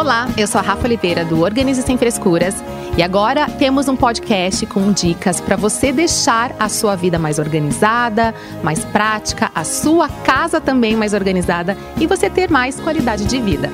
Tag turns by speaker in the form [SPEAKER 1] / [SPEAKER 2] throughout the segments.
[SPEAKER 1] Olá, eu sou a Rafa Oliveira do Organize Sem Frescuras e agora temos um podcast com dicas para você deixar a sua vida mais organizada, mais prática, a sua casa também mais organizada e você ter mais qualidade de vida.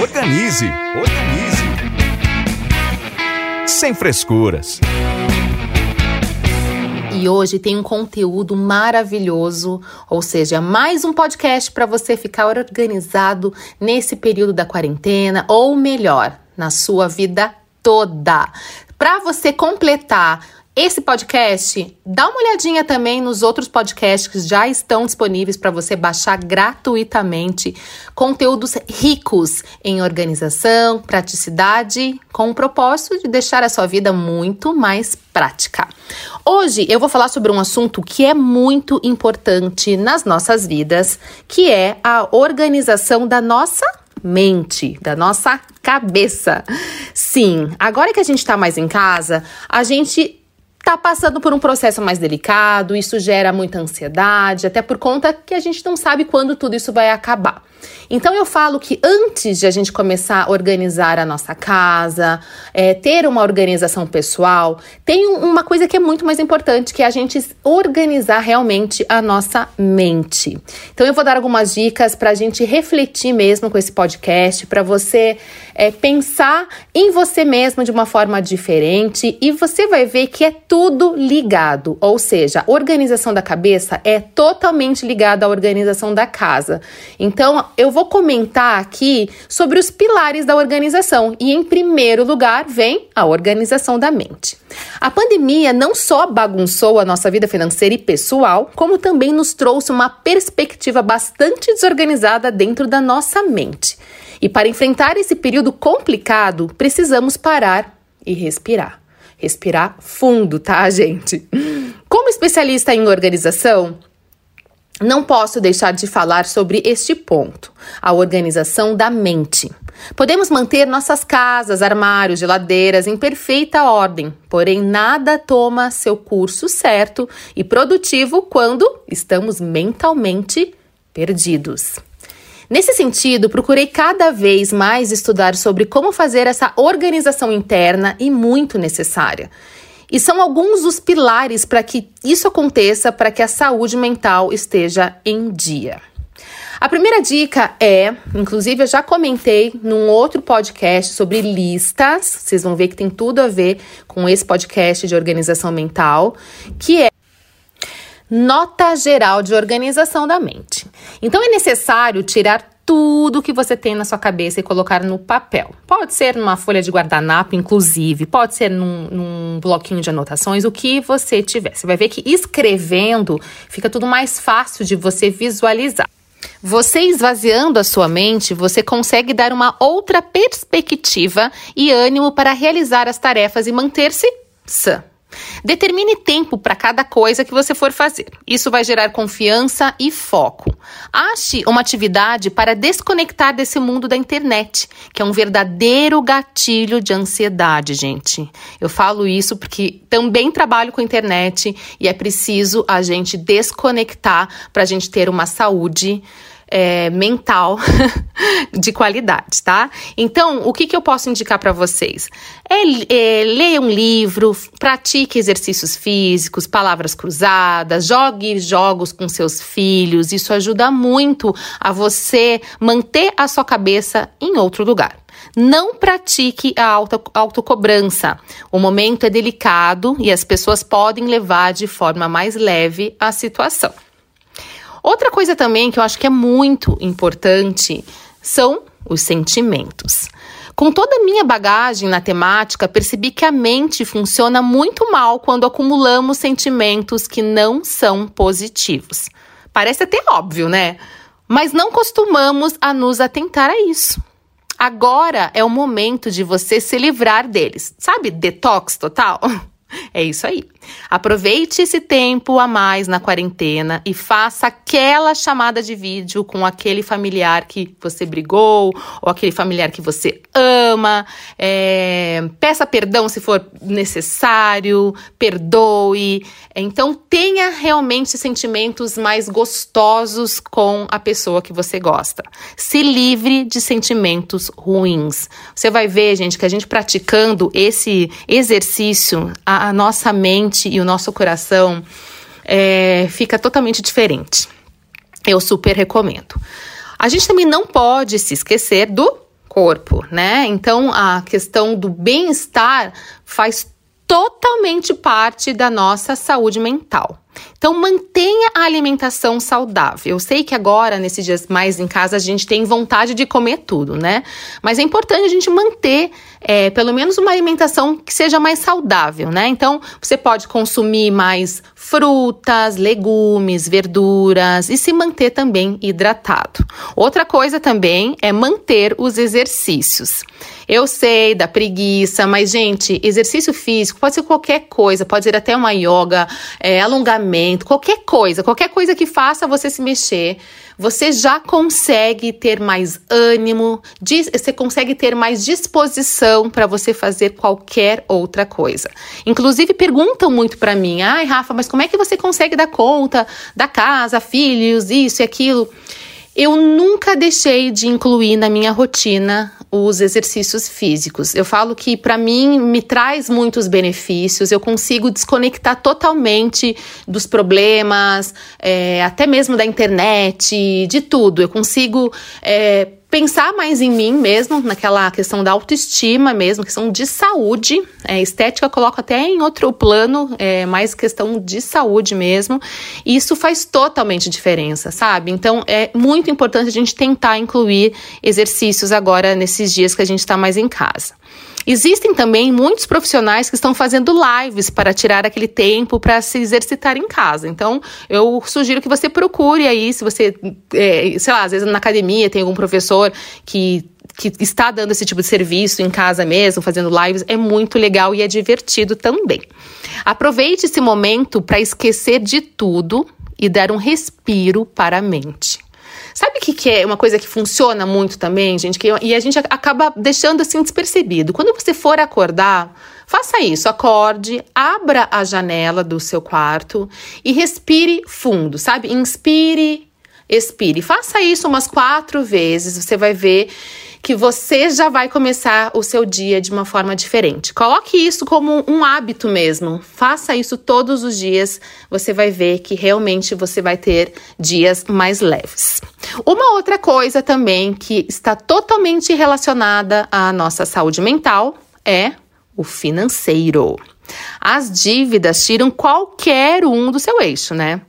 [SPEAKER 2] Organize, organize. Sem frescuras
[SPEAKER 1] e hoje tem um conteúdo maravilhoso, ou seja, mais um podcast para você ficar organizado nesse período da quarentena, ou melhor, na sua vida toda. Para você completar esse podcast, dá uma olhadinha também nos outros podcasts que já estão disponíveis para você baixar gratuitamente. Conteúdos ricos em organização, praticidade, com o propósito de deixar a sua vida muito mais prática. Hoje eu vou falar sobre um assunto que é muito importante nas nossas vidas, que é a organização da nossa mente, da nossa cabeça. Sim, agora que a gente está mais em casa, a gente está passando por um processo mais delicado, isso gera muita ansiedade, até por conta que a gente não sabe quando tudo isso vai acabar. Então eu falo que antes de a gente começar a organizar a nossa casa, é, ter uma organização pessoal, tem uma coisa que é muito mais importante, que é a gente organizar realmente a nossa mente. Então eu vou dar algumas dicas para a gente refletir mesmo com esse podcast, para você é, pensar em você mesmo de uma forma diferente e você vai ver que é tudo ligado, ou seja, a organização da cabeça é totalmente ligada à organização da casa. Então eu vou comentar aqui sobre os pilares da organização e, em primeiro lugar, vem a organização da mente. A pandemia não só bagunçou a nossa vida financeira e pessoal, como também nos trouxe uma perspectiva bastante desorganizada dentro da nossa mente. E para enfrentar esse período complicado, precisamos parar e respirar. Respirar fundo, tá, gente? Como especialista em organização, não posso deixar de falar sobre este ponto, a organização da mente. Podemos manter nossas casas, armários, geladeiras em perfeita ordem, porém nada toma seu curso certo e produtivo quando estamos mentalmente perdidos. Nesse sentido, procurei cada vez mais estudar sobre como fazer essa organização interna e muito necessária. E são alguns dos pilares para que isso aconteça, para que a saúde mental esteja em dia. A primeira dica é, inclusive eu já comentei num outro podcast sobre listas, vocês vão ver que tem tudo a ver com esse podcast de organização mental, que é nota geral de organização da mente. Então é necessário tirar tudo que você tem na sua cabeça e colocar no papel. Pode ser numa folha de guardanapo, inclusive, pode ser num, num, bloquinho de anotações, o que você tiver. Você vai ver que escrevendo fica tudo mais fácil de você visualizar. Você esvaziando a sua mente, você consegue dar uma outra perspectiva e ânimo para realizar as tarefas e manter-se sã. Determine tempo para cada coisa que você for fazer. Isso vai gerar confiança e foco. Ache uma atividade para desconectar desse mundo da internet, que é um verdadeiro gatilho de ansiedade, gente. Eu falo isso porque também trabalho com internet e é preciso a gente desconectar para a gente ter uma saúde é, mental de qualidade, tá? Então, o que, que eu posso indicar para vocês? É, é, leia um livro, pratique exercícios físicos, palavras cruzadas, jogue jogos com seus filhos. Isso ajuda muito a você manter a sua cabeça em outro lugar. Não pratique a auto, autocobrança. O momento é delicado e as pessoas podem levar de forma mais leve a situação. Coisa também que eu acho que é muito importante são os sentimentos. Com toda a minha bagagem na temática, percebi que a mente funciona muito mal quando acumulamos sentimentos que não são positivos. Parece até óbvio, né? Mas não costumamos a nos atentar a isso. Agora é o momento de você se livrar deles. Sabe, detox total? É isso aí. Aproveite esse tempo a mais na quarentena e faça aquela chamada de vídeo com aquele familiar que você brigou ou aquele familiar que você ama. É, peça perdão se for necessário, perdoe. Então, tenha realmente sentimentos mais gostosos com a pessoa que você gosta. Se livre de sentimentos ruins. Você vai ver, gente, que a gente praticando esse exercício, a, a nossa mente e o nosso coração é, fica totalmente diferente. Eu super recomendo. A gente também não pode se esquecer do corpo, né? Então a questão do bem-estar faz totalmente parte da nossa saúde mental. Então, mantenha a alimentação saudável. Eu sei que agora, nesses dias mais em casa, a gente tem vontade de comer tudo, né? Mas é importante a gente manter é, pelo menos uma alimentação que seja mais saudável, né? Então, você pode consumir mais frutas, legumes, verduras e se manter também hidratado. Outra coisa também é manter os exercícios. Eu sei da preguiça, mas, gente, exercício físico pode ser qualquer coisa, pode ser até uma yoga, é, alongamento qualquer coisa, qualquer coisa que faça você se mexer, você já consegue ter mais ânimo, você consegue ter mais disposição para você fazer qualquer outra coisa. Inclusive perguntam muito para mim: "Ai, Rafa, mas como é que você consegue dar conta da casa, filhos, isso e aquilo?" Eu nunca deixei de incluir na minha rotina os exercícios físicos. Eu falo que para mim me traz muitos benefícios, eu consigo desconectar totalmente dos problemas, é, até mesmo da internet, de tudo. Eu consigo. É, pensar mais em mim mesmo, naquela questão da autoestima mesmo, questão de saúde. É, estética coloco até em outro plano, é mais questão de saúde mesmo. E isso faz totalmente diferença, sabe? Então é muito importante a gente tentar incluir exercícios agora nesses dias que a gente está mais em casa. Existem também muitos profissionais que estão fazendo lives para tirar aquele tempo para se exercitar em casa. Então, eu sugiro que você procure aí, se você, é, sei lá, às vezes na academia tem algum professor que que está dando esse tipo de serviço em casa mesmo, fazendo lives, é muito legal e é divertido também. Aproveite esse momento para esquecer de tudo e dar um respiro para a mente. Sabe o que, que é uma coisa que funciona muito também, gente? Que, e a gente acaba deixando assim despercebido. Quando você for acordar, faça isso. Acorde, abra a janela do seu quarto e respire fundo, sabe? Inspire, expire. Faça isso umas quatro vezes. Você vai ver que você já vai começar o seu dia de uma forma diferente. Coloque isso como um hábito mesmo. Faça isso todos os dias. Você vai ver que realmente você vai ter dias mais leves. Uma outra coisa também que está totalmente relacionada à nossa saúde mental é o financeiro. As dívidas tiram qualquer um do seu eixo, né?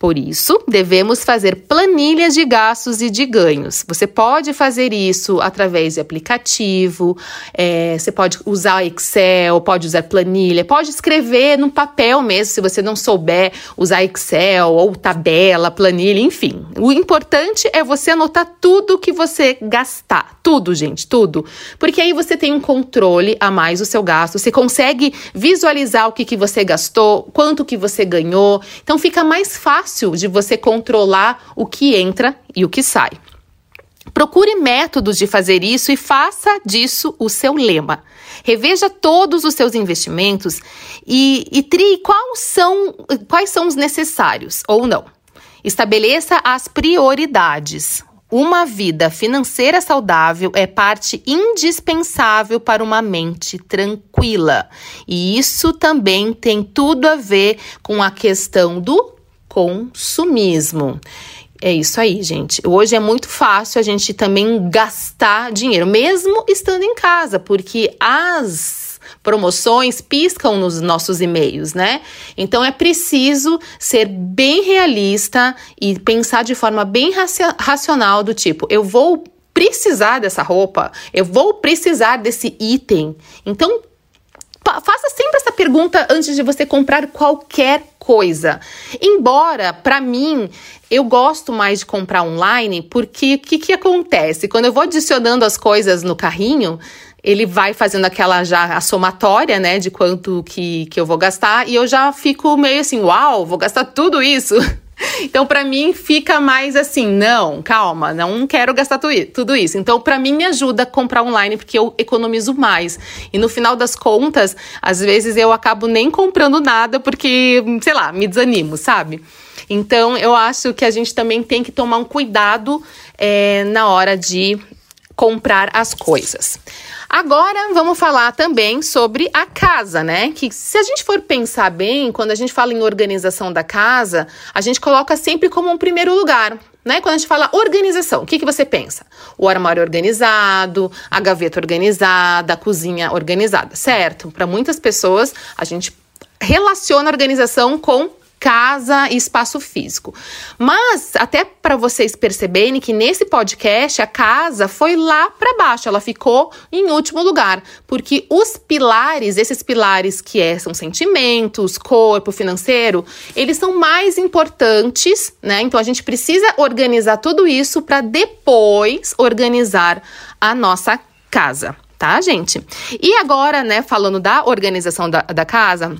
[SPEAKER 1] Por isso, devemos fazer planilhas de gastos e de ganhos. Você pode fazer isso através de aplicativo, é, você pode usar Excel, pode usar planilha, pode escrever no papel mesmo, se você não souber usar Excel ou tabela, planilha, enfim. O importante é você anotar tudo que você gastar. Tudo, gente, tudo. Porque aí você tem um controle a mais do seu gasto, você consegue visualizar o que, que você gastou, quanto que você ganhou. Então fica mais fácil fácil de você controlar o que entra e o que sai. Procure métodos de fazer isso e faça disso o seu lema. Reveja todos os seus investimentos e, e trie quais são, quais são os necessários ou não. Estabeleça as prioridades. Uma vida financeira saudável é parte indispensável para uma mente tranquila. E isso também tem tudo a ver com a questão do consumismo. É isso aí, gente. Hoje é muito fácil a gente também gastar dinheiro, mesmo estando em casa, porque as promoções piscam nos nossos e-mails, né? Então é preciso ser bem realista e pensar de forma bem racional do tipo, eu vou precisar dessa roupa, eu vou precisar desse item. Então faça sempre essa pergunta antes de você comprar qualquer coisa. Embora, para mim, eu gosto mais de comprar online, porque o que, que acontece? Quando eu vou adicionando as coisas no carrinho, ele vai fazendo aquela já a somatória, né, de quanto que, que eu vou gastar, e eu já fico meio assim, uau, vou gastar tudo isso. Então, para mim, fica mais assim: não, calma, não quero gastar tudo isso. Então, para mim, me ajuda a comprar online porque eu economizo mais. E no final das contas, às vezes eu acabo nem comprando nada porque, sei lá, me desanimo, sabe? Então, eu acho que a gente também tem que tomar um cuidado é, na hora de comprar as coisas. Agora vamos falar também sobre a casa, né? Que se a gente for pensar bem, quando a gente fala em organização da casa, a gente coloca sempre como um primeiro lugar. Né? Quando a gente fala organização, o que, que você pensa? O armário organizado, a gaveta organizada, a cozinha organizada, certo? Para muitas pessoas, a gente relaciona a organização com casa e espaço físico. Mas até para vocês perceberem que nesse podcast a casa foi lá para baixo, ela ficou em último lugar, porque os pilares, esses pilares que é, são sentimentos, corpo, financeiro, eles são mais importantes, né? Então a gente precisa organizar tudo isso para depois organizar a nossa casa, tá, gente? E agora, né, falando da organização da, da casa,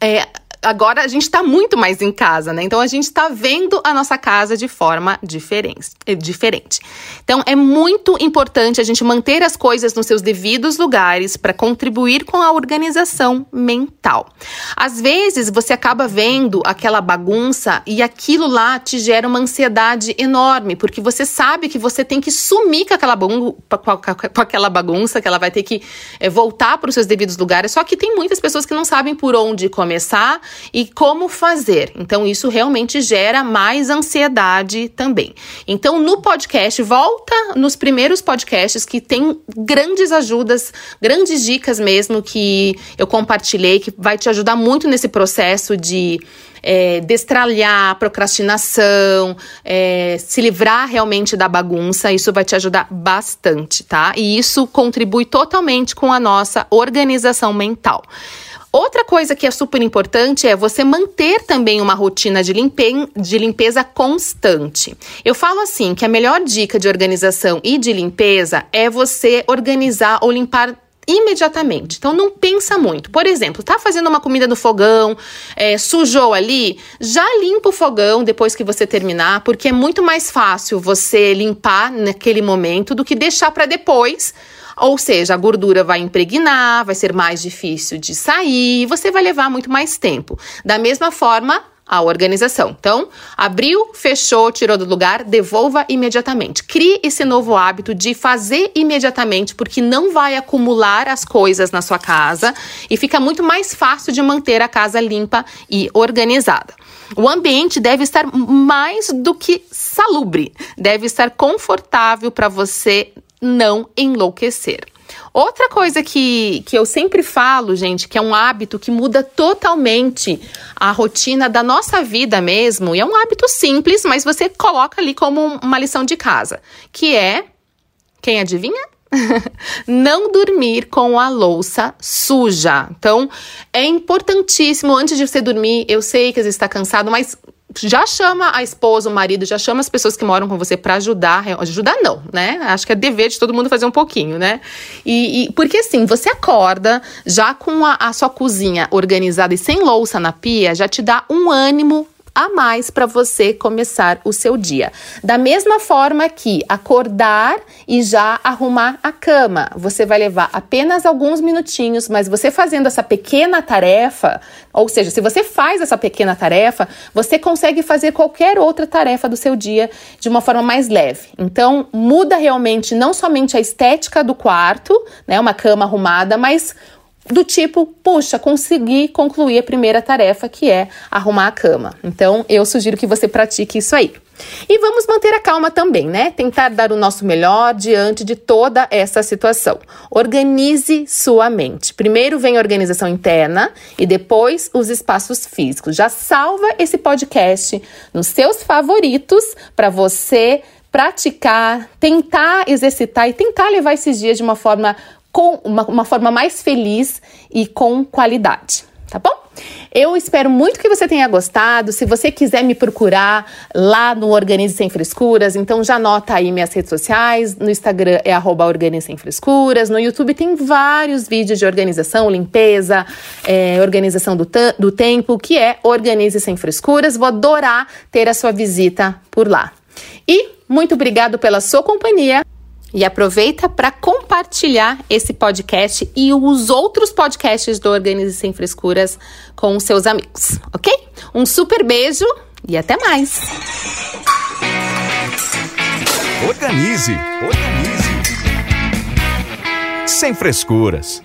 [SPEAKER 1] é, agora a gente está muito mais em casa, né? Então a gente está vendo a nossa casa de forma diferente, eh, diferente. Então é muito importante a gente manter as coisas nos seus devidos lugares para contribuir com a organização mental. Às vezes você acaba vendo aquela bagunça e aquilo lá te gera uma ansiedade enorme, porque você sabe que você tem que sumir com aquela, com aquela bagunça, que ela vai ter que é, voltar para os seus devidos lugares. Só que tem muitas pessoas que não sabem por onde começar e como fazer. Então, isso realmente gera mais ansiedade também. Então, no podcast, volta nos primeiros podcasts que tem grandes ajudas, grandes dicas mesmo que eu compartilhei, que vai te ajudar muito nesse processo de é, destralhar procrastinação, é, se livrar realmente da bagunça, isso vai te ajudar bastante, tá? E isso contribui totalmente com a nossa organização mental. Outra coisa que é super importante é você manter também uma rotina de, limpe de limpeza constante. Eu falo assim que a melhor dica de organização e de limpeza é você organizar ou limpar imediatamente. Então não pensa muito. Por exemplo, tá fazendo uma comida no fogão, é, sujou ali, já limpa o fogão depois que você terminar, porque é muito mais fácil você limpar naquele momento do que deixar para depois ou seja, a gordura vai impregnar, vai ser mais difícil de sair, você vai levar muito mais tempo. Da mesma forma, a organização. Então, abriu, fechou, tirou do lugar, devolva imediatamente. Crie esse novo hábito de fazer imediatamente, porque não vai acumular as coisas na sua casa e fica muito mais fácil de manter a casa limpa e organizada. O ambiente deve estar mais do que salubre, deve estar confortável para você não enlouquecer. Outra coisa que, que eu sempre falo, gente, que é um hábito que muda totalmente a rotina da nossa vida mesmo, e é um hábito simples, mas você coloca ali como uma lição de casa, que é, quem adivinha? não dormir com a louça suja. Então, é importantíssimo antes de você dormir. Eu sei que você está cansado, mas já chama a esposa, o marido, já chama as pessoas que moram com você para ajudar. Ajudar não, né? Acho que é dever de todo mundo fazer um pouquinho, né? E, e porque assim, você acorda já com a, a sua cozinha organizada e sem louça na pia, já te dá um ânimo a mais para você começar o seu dia. Da mesma forma que acordar e já arrumar a cama, você vai levar apenas alguns minutinhos, mas você fazendo essa pequena tarefa, ou seja, se você faz essa pequena tarefa, você consegue fazer qualquer outra tarefa do seu dia de uma forma mais leve. Então, muda realmente não somente a estética do quarto, né, uma cama arrumada, mas do tipo, puxa, consegui concluir a primeira tarefa que é arrumar a cama. Então, eu sugiro que você pratique isso aí. E vamos manter a calma também, né? Tentar dar o nosso melhor diante de toda essa situação. Organize sua mente. Primeiro vem a organização interna e depois os espaços físicos. Já salva esse podcast nos seus favoritos para você praticar, tentar exercitar e tentar levar esses dias de uma forma com uma, uma forma mais feliz e com qualidade, tá bom? eu espero muito que você tenha gostado. Se você quiser me procurar lá no Organize Sem Frescuras, então já anota aí minhas redes sociais. No Instagram é arroba Organize Sem Frescuras. No YouTube tem vários vídeos de organização, limpeza, é, organização do, do tempo, que é Organize Sem Frescuras. Vou adorar ter a sua visita por lá. E muito obrigado pela sua companhia. E aproveita para compartilhar esse podcast e os outros podcasts do Organize Sem Frescuras com os seus amigos, ok? Um super beijo e até mais!
[SPEAKER 2] Organize, organize. Sem frescuras.